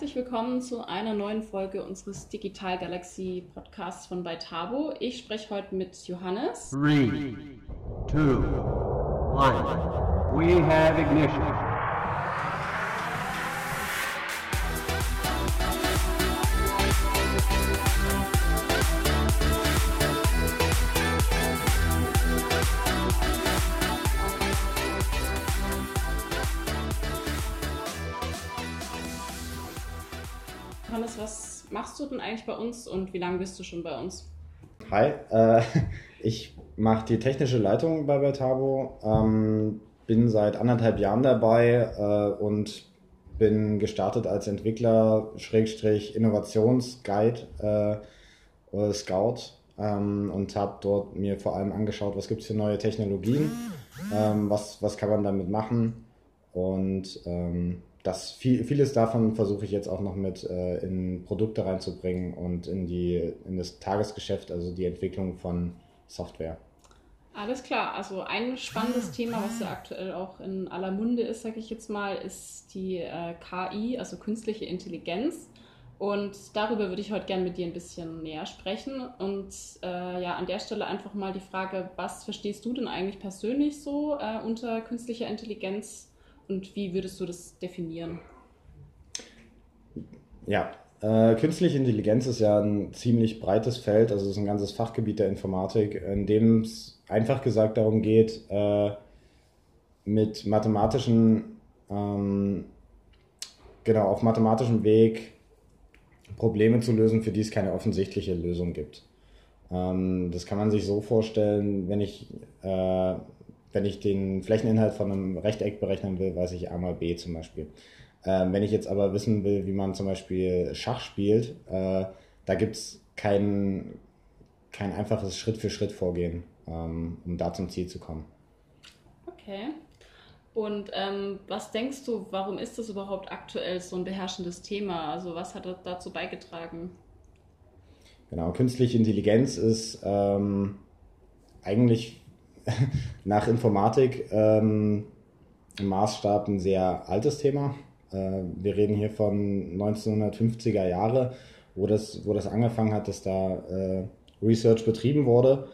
herzlich willkommen zu einer neuen Folge unseres Digital Galaxy Podcasts von Beitabo. Ich spreche heute mit Johannes. Three, two, one. We have ignition. Johannes, was machst du denn eigentlich bei uns und wie lange bist du schon bei uns? Hi, äh, ich mache die technische Leitung bei Betabo, ähm, bin seit anderthalb Jahren dabei äh, und bin gestartet als Entwickler, Schrägstrich Innovationsguide, äh, Scout ähm, und habe dort mir vor allem angeschaut, was gibt es für neue Technologien, ähm, was, was kann man damit machen und ähm, das viel, vieles davon versuche ich jetzt auch noch mit äh, in Produkte reinzubringen und in die in das Tagesgeschäft, also die Entwicklung von Software. Alles klar, also ein spannendes Thema, was ja aktuell auch in aller Munde ist, sage ich jetzt mal, ist die äh, KI, also künstliche Intelligenz. Und darüber würde ich heute gerne mit dir ein bisschen näher sprechen. Und äh, ja, an der Stelle einfach mal die Frage, was verstehst du denn eigentlich persönlich so äh, unter künstlicher Intelligenz und wie würdest du das definieren? Ja, äh, künstliche Intelligenz ist ja ein ziemlich breites Feld, also es ist ein ganzes Fachgebiet der Informatik, in dem es einfach gesagt darum geht, äh, mit mathematischen, ähm, genau, auf mathematischem Weg Probleme zu lösen, für die es keine offensichtliche Lösung gibt. Ähm, das kann man sich so vorstellen, wenn ich, äh, wenn ich den Flächeninhalt von einem Rechteck berechnen will, weiß ich a mal b zum Beispiel. Ähm, wenn ich jetzt aber wissen will, wie man zum Beispiel Schach spielt, äh, da gibt es kein, kein einfaches Schritt-für-Schritt-Vorgehen, ähm, um da zum Ziel zu kommen. Okay. Und ähm, was denkst du, warum ist das überhaupt aktuell so ein beherrschendes Thema? Also was hat dazu beigetragen? Genau, künstliche Intelligenz ist ähm, eigentlich nach Informatik ähm, im Maßstab ein sehr altes Thema. Äh, wir reden hier von 1950er Jahre, wo das, wo das angefangen hat, dass da äh, Research betrieben wurde,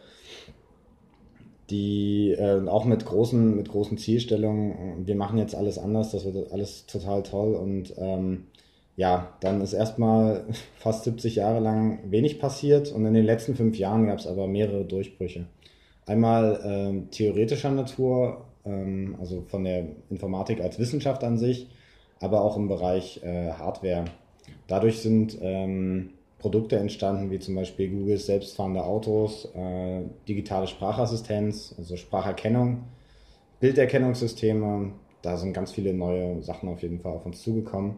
die äh, auch mit großen, mit großen Zielstellungen, wir machen jetzt alles anders, das wird alles total toll und ähm, ja, dann ist erstmal fast 70 Jahre lang wenig passiert und in den letzten fünf Jahren gab es aber mehrere Durchbrüche. Einmal ähm, theoretischer Natur, ähm, also von der Informatik als Wissenschaft an sich, aber auch im Bereich äh, Hardware. Dadurch sind ähm, Produkte entstanden, wie zum Beispiel Googles selbstfahrende Autos, äh, digitale Sprachassistenz, also Spracherkennung, Bilderkennungssysteme. Da sind ganz viele neue Sachen auf jeden Fall auf uns zugekommen.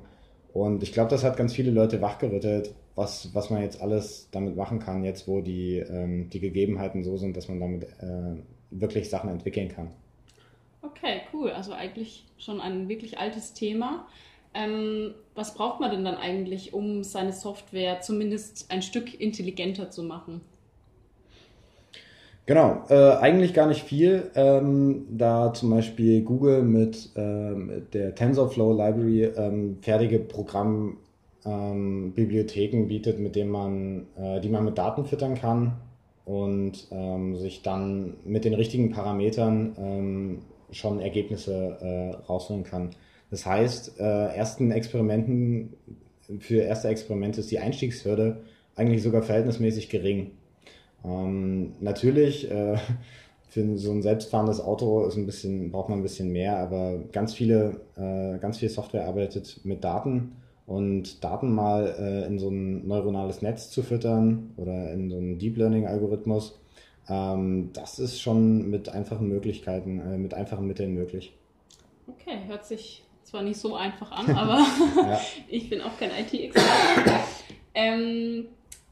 Und ich glaube, das hat ganz viele Leute wachgerüttelt, was, was man jetzt alles damit machen kann, jetzt wo die, ähm, die Gegebenheiten so sind, dass man damit äh, wirklich Sachen entwickeln kann. Okay, cool. Also eigentlich schon ein wirklich altes Thema. Ähm, was braucht man denn dann eigentlich, um seine Software zumindest ein Stück intelligenter zu machen? Genau, äh, eigentlich gar nicht viel, ähm, da zum Beispiel Google mit, äh, mit der TensorFlow Library ähm, fertige Programmbibliotheken ähm, bietet, mit denen man, äh, die man mit Daten füttern kann und ähm, sich dann mit den richtigen Parametern ähm, schon Ergebnisse äh, rausholen kann. Das heißt, äh, ersten Experimenten, für erste Experimente ist die Einstiegshürde eigentlich sogar verhältnismäßig gering. Ähm, natürlich, äh, für so ein selbstfahrendes Auto ist ein bisschen, braucht man ein bisschen mehr, aber ganz viele, äh, ganz viel Software arbeitet mit Daten und Daten mal äh, in so ein neuronales Netz zu füttern oder in so einen Deep Learning Algorithmus, ähm, das ist schon mit einfachen Möglichkeiten, äh, mit einfachen Mitteln möglich. Okay, hört sich zwar nicht so einfach an, aber ja. ich bin auch kein IT-Experte. Ähm,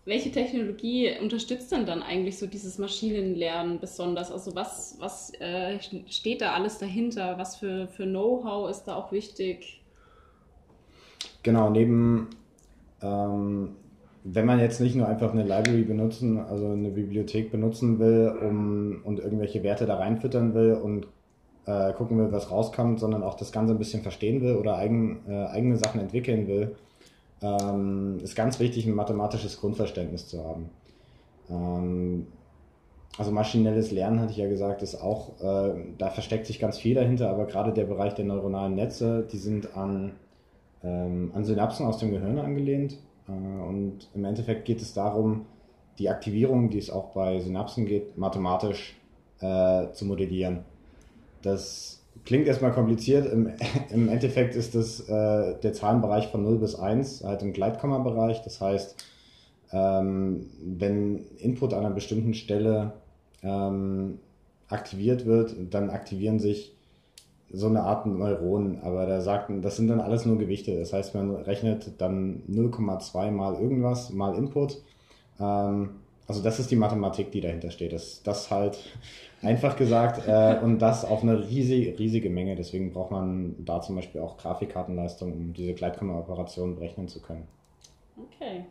welche Technologie unterstützt denn dann eigentlich so dieses Maschinenlernen besonders? Also was, was äh, steht da alles dahinter? Was für, für Know-how ist da auch wichtig? Genau, neben, ähm, wenn man jetzt nicht nur einfach eine Library benutzen, also eine Bibliothek benutzen will um, und irgendwelche Werte da reinfüttern will und äh, gucken will, was rauskommt, sondern auch das Ganze ein bisschen verstehen will oder eigen, äh, eigene Sachen entwickeln will, ähm, ist ganz wichtig, ein mathematisches Grundverständnis zu haben. Ähm, also maschinelles Lernen, hatte ich ja gesagt, ist auch, äh, da versteckt sich ganz viel dahinter, aber gerade der Bereich der neuronalen Netze, die sind an, ähm, an Synapsen aus dem Gehirn angelehnt. Äh, und im Endeffekt geht es darum, die Aktivierung, die es auch bei Synapsen geht, mathematisch äh, zu modellieren. Das klingt erstmal kompliziert. Im, im Endeffekt ist das äh, der Zahlenbereich von 0 bis 1, halt im Gleitkomma-Bereich. Das heißt, ähm, wenn Input an einer bestimmten Stelle ähm, aktiviert wird, dann aktivieren sich so eine Art Neuronen, aber da sagt, das sind dann alles nur Gewichte. Das heißt, man rechnet dann 0,2 mal irgendwas mal Input. Ähm, also das ist die Mathematik, die dahinter steht. Das, das halt einfach gesagt äh, und das auf eine riesige, riesige Menge. Deswegen braucht man da zum Beispiel auch Grafikkartenleistung, um diese Gleitkomma-Operationen berechnen zu können. Okay.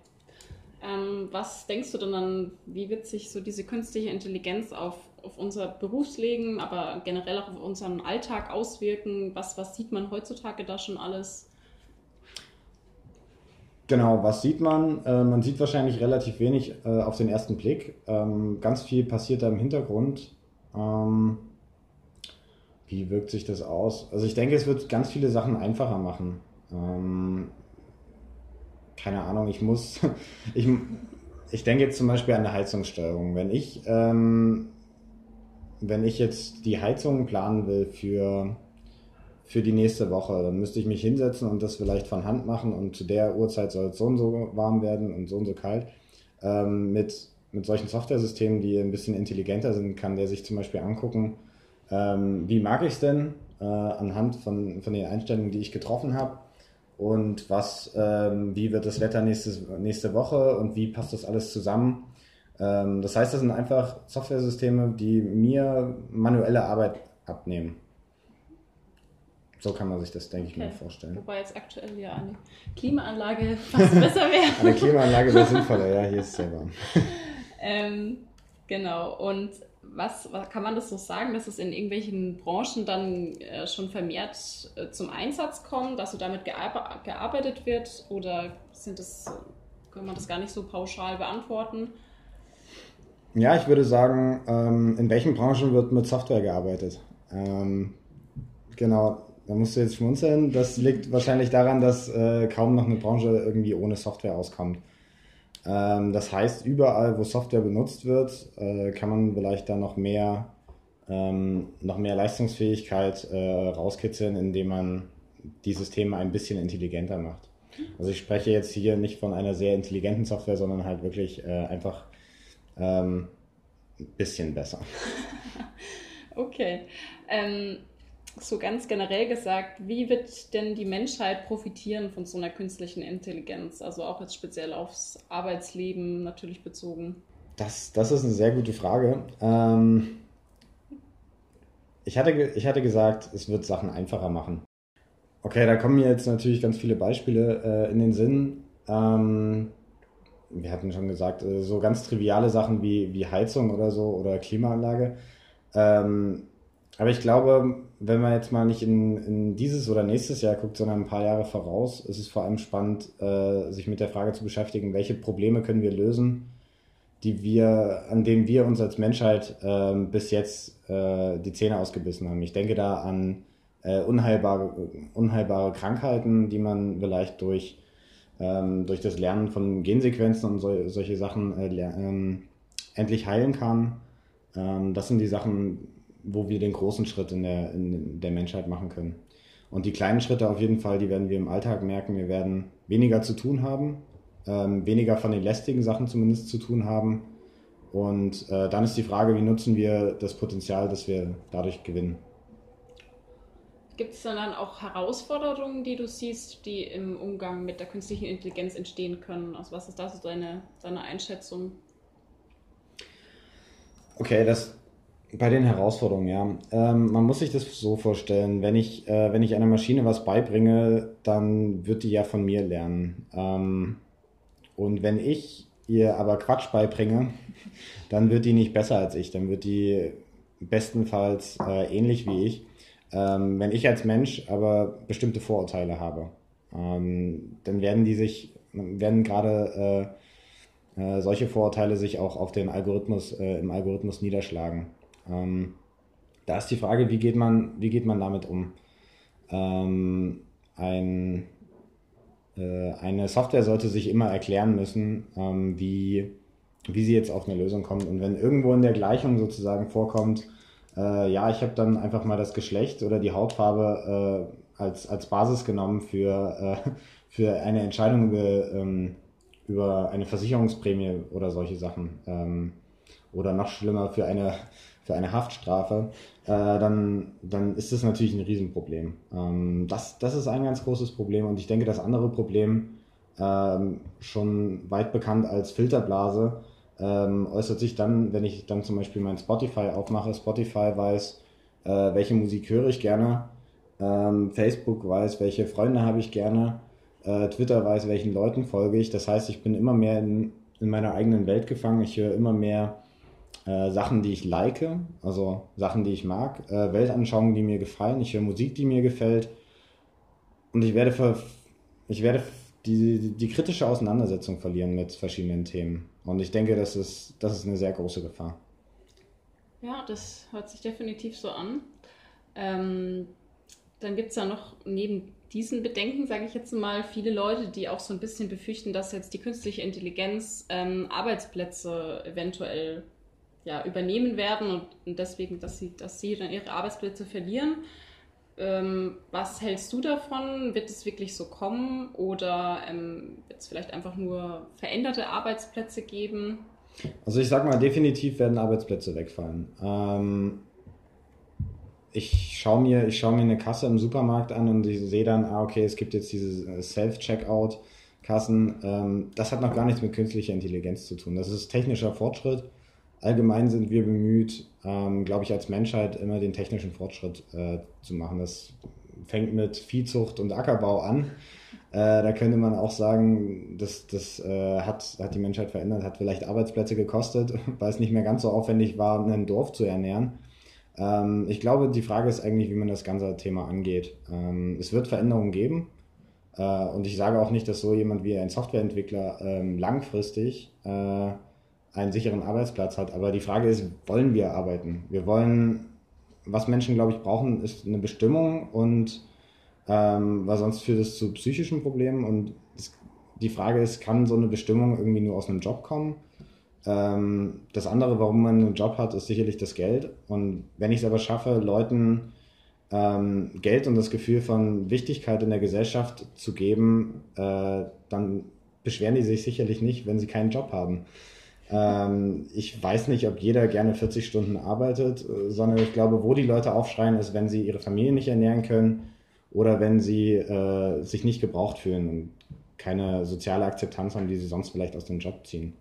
Ähm, was denkst du denn dann, wie wird sich so diese künstliche Intelligenz auf, auf unser Berufsleben, aber generell auch auf unseren Alltag auswirken? Was, was sieht man heutzutage da schon alles? Genau, was sieht man? Äh, man sieht wahrscheinlich relativ wenig äh, auf den ersten Blick. Ähm, ganz viel passiert da im Hintergrund. Ähm, wie wirkt sich das aus? Also ich denke, es wird ganz viele Sachen einfacher machen. Ähm, keine Ahnung, ich muss, ich, ich denke jetzt zum Beispiel an eine Heizungssteuerung. Wenn ich, ähm, wenn ich jetzt die Heizung planen will für, für die nächste Woche, dann müsste ich mich hinsetzen und das vielleicht von Hand machen und zu der Uhrzeit soll es so und so warm werden und so und so kalt. Ähm, mit, mit solchen Software-Systemen, die ein bisschen intelligenter sind, kann der sich zum Beispiel angucken, ähm, wie mag ich es denn äh, anhand von, von den Einstellungen, die ich getroffen habe und was, ähm, wie wird das Wetter nächstes, nächste Woche und wie passt das alles zusammen. Ähm, das heißt, das sind einfach Software-Systeme, die mir manuelle Arbeit abnehmen. So kann man sich das, denke okay. ich, mal vorstellen. Wobei jetzt aktuell ja eine Klimaanlage fast besser wäre. eine Klimaanlage wäre sinnvoller, ja, hier ist es sehr warm. ähm, genau, und was, was, kann man das so sagen, dass es in irgendwelchen Branchen dann äh, schon vermehrt äh, zum Einsatz kommt, dass so damit gear gearbeitet wird oder sind das, kann man das gar nicht so pauschal beantworten? Ja, ich würde sagen, ähm, in welchen Branchen wird mit Software gearbeitet? Ähm, genau, da musst du jetzt schmunzeln. Das liegt wahrscheinlich daran, dass äh, kaum noch eine Branche irgendwie ohne Software auskommt. Ähm, das heißt, überall, wo Software benutzt wird, äh, kann man vielleicht da noch mehr, ähm, noch mehr Leistungsfähigkeit äh, rauskitzeln, indem man die Systeme ein bisschen intelligenter macht. Also ich spreche jetzt hier nicht von einer sehr intelligenten Software, sondern halt wirklich äh, einfach ähm, ein bisschen besser. okay. So ganz generell gesagt, wie wird denn die Menschheit profitieren von so einer künstlichen Intelligenz? Also auch jetzt speziell aufs Arbeitsleben natürlich bezogen. Das, das ist eine sehr gute Frage. Ähm, ich, hatte, ich hatte gesagt, es wird Sachen einfacher machen. Okay, da kommen mir jetzt natürlich ganz viele Beispiele äh, in den Sinn. Ähm, wir hatten schon gesagt, äh, so ganz triviale Sachen wie, wie Heizung oder so oder Klimaanlage. Ähm, aber ich glaube, wenn man jetzt mal nicht in, in dieses oder nächstes Jahr guckt, sondern ein paar Jahre voraus, ist es vor allem spannend, äh, sich mit der Frage zu beschäftigen, welche Probleme können wir lösen, die wir, an denen wir uns als Menschheit äh, bis jetzt äh, die Zähne ausgebissen haben. Ich denke da an äh, unheilbare, unheilbare Krankheiten, die man vielleicht durch, ähm, durch das Lernen von Gensequenzen und so, solche Sachen äh, ähm, endlich heilen kann. Ähm, das sind die Sachen, wo wir den großen Schritt in der, in der Menschheit machen können. Und die kleinen Schritte auf jeden Fall, die werden wir im Alltag merken. Wir werden weniger zu tun haben, ähm, weniger von den lästigen Sachen zumindest zu tun haben. Und äh, dann ist die Frage, wie nutzen wir das Potenzial, das wir dadurch gewinnen. Gibt es dann auch Herausforderungen, die du siehst, die im Umgang mit der künstlichen Intelligenz entstehen können? Also was ist da so deine, deine Einschätzung? Okay, das, bei den Herausforderungen, ja. Ähm, man muss sich das so vorstellen, wenn ich, äh, wenn ich einer Maschine was beibringe, dann wird die ja von mir lernen. Ähm, und wenn ich ihr aber Quatsch beibringe, dann wird die nicht besser als ich, dann wird die bestenfalls äh, ähnlich wie ich. Ähm, wenn ich als Mensch aber bestimmte Vorurteile habe, ähm, dann werden die sich werden gerade äh, äh, solche Vorurteile sich auch auf den Algorithmus, äh, im Algorithmus niederschlagen. Ähm, da ist die Frage, wie geht man, wie geht man damit um? Ähm, ein, äh, eine Software sollte sich immer erklären müssen, ähm, wie, wie sie jetzt auf eine Lösung kommt. Und wenn irgendwo in der Gleichung sozusagen vorkommt, äh, ja, ich habe dann einfach mal das Geschlecht oder die Hautfarbe äh, als, als Basis genommen für, äh, für eine Entscheidung über, ähm, über eine Versicherungsprämie oder solche Sachen. Ähm, oder noch schlimmer für eine, für eine Haftstrafe, äh, dann, dann ist das natürlich ein Riesenproblem. Ähm, das, das ist ein ganz großes Problem und ich denke, das andere Problem, ähm, schon weit bekannt als Filterblase, ähm, äußert sich dann, wenn ich dann zum Beispiel mein Spotify aufmache. Spotify weiß, äh, welche Musik höre ich gerne. Ähm, Facebook weiß, welche Freunde habe ich gerne. Äh, Twitter weiß, welchen Leuten folge ich. Das heißt, ich bin immer mehr in, in meiner eigenen Welt gefangen. Ich höre immer mehr äh, Sachen, die ich like, also Sachen, die ich mag, äh, Weltanschauungen, die mir gefallen. Ich höre Musik, die mir gefällt. Und ich werde, für, ich werde die, die kritische Auseinandersetzung verlieren mit verschiedenen Themen. Und ich denke, das ist, das ist eine sehr große Gefahr. Ja, das hört sich definitiv so an. Ähm, dann gibt es ja noch neben diesen Bedenken, sage ich jetzt mal, viele Leute, die auch so ein bisschen befürchten, dass jetzt die künstliche Intelligenz ähm, Arbeitsplätze eventuell ja, übernehmen werden und, deswegen, dass sie, dass sie dann ihre Arbeitsplätze verlieren. Ähm, was hältst du davon? Wird es wirklich so kommen oder ähm, wird es vielleicht einfach nur veränderte Arbeitsplätze geben? Also ich sag mal, definitiv werden Arbeitsplätze wegfallen. Ähm, ich schaue mir, schau mir eine Kasse im Supermarkt an und ich sehe dann, ah, okay, es gibt jetzt diese Self-Checkout-Kassen. Ähm, das hat noch gar nichts mit künstlicher Intelligenz zu tun. Das ist technischer Fortschritt allgemein sind wir bemüht, ähm, glaube ich, als Menschheit immer den technischen Fortschritt äh, zu machen. Das fängt mit Viehzucht und Ackerbau an. Äh, da könnte man auch sagen, das, das äh, hat, hat die Menschheit verändert, hat vielleicht Arbeitsplätze gekostet, weil es nicht mehr ganz so aufwendig war, ein Dorf zu ernähren. Ähm, ich glaube, die Frage ist eigentlich, wie man das ganze Thema angeht. Ähm, es wird Veränderungen geben. Äh, und ich sage auch nicht, dass so jemand wie ein Softwareentwickler ähm, langfristig äh, einen sicheren Arbeitsplatz hat. Aber die Frage ist, wollen wir arbeiten? Wir wollen, was Menschen, glaube ich, brauchen, ist eine Bestimmung und ähm, weil sonst führt es zu psychischen Problemen. Und es, die Frage ist, kann so eine Bestimmung irgendwie nur aus einem Job kommen? Ähm, das andere, warum man einen Job hat, ist sicherlich das Geld. Und wenn ich es aber schaffe, Leuten ähm, Geld und das Gefühl von Wichtigkeit in der Gesellschaft zu geben, äh, dann beschweren die sich sicherlich nicht, wenn sie keinen Job haben. Ähm, ich weiß nicht, ob jeder gerne 40 Stunden arbeitet, sondern ich glaube, wo die Leute aufschreien, ist, wenn sie ihre Familie nicht ernähren können oder wenn sie äh, sich nicht gebraucht fühlen und keine soziale Akzeptanz haben, die sie sonst vielleicht aus dem Job ziehen.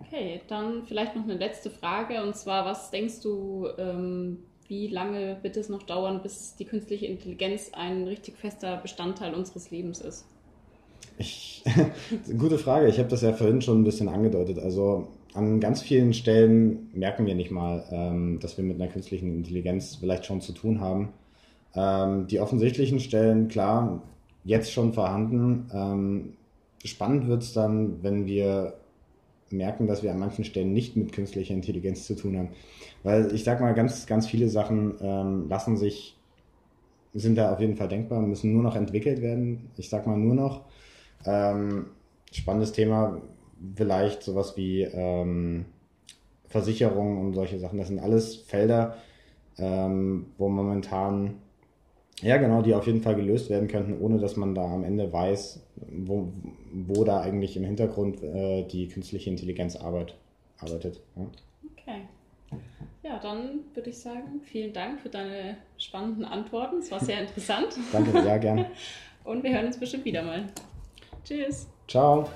Okay, dann vielleicht noch eine letzte Frage und zwar, was denkst du, ähm, wie lange wird es noch dauern, bis die künstliche Intelligenz ein richtig fester Bestandteil unseres Lebens ist? Ich, gute Frage. Ich habe das ja vorhin schon ein bisschen angedeutet. Also an ganz vielen Stellen merken wir nicht mal, ähm, dass wir mit einer künstlichen Intelligenz vielleicht schon zu tun haben. Ähm, die offensichtlichen Stellen, klar, jetzt schon vorhanden. Ähm, spannend wird es dann, wenn wir merken, dass wir an manchen Stellen nicht mit künstlicher Intelligenz zu tun haben. Weil ich sag mal, ganz, ganz viele Sachen ähm, lassen sich, sind da auf jeden Fall denkbar, müssen nur noch entwickelt werden. Ich sag mal nur noch. Ähm, spannendes Thema, vielleicht sowas wie ähm, Versicherungen und solche Sachen. Das sind alles Felder, ähm, wo momentan, ja genau, die auf jeden Fall gelöst werden könnten, ohne dass man da am Ende weiß, wo, wo da eigentlich im Hintergrund äh, die künstliche Intelligenz arbeit, arbeitet. Ja. Okay. Ja, dann würde ich sagen, vielen Dank für deine spannenden Antworten. Es war sehr interessant. Danke, sehr gerne. Und wir hören uns bestimmt wieder mal. Tschüss. Ciao.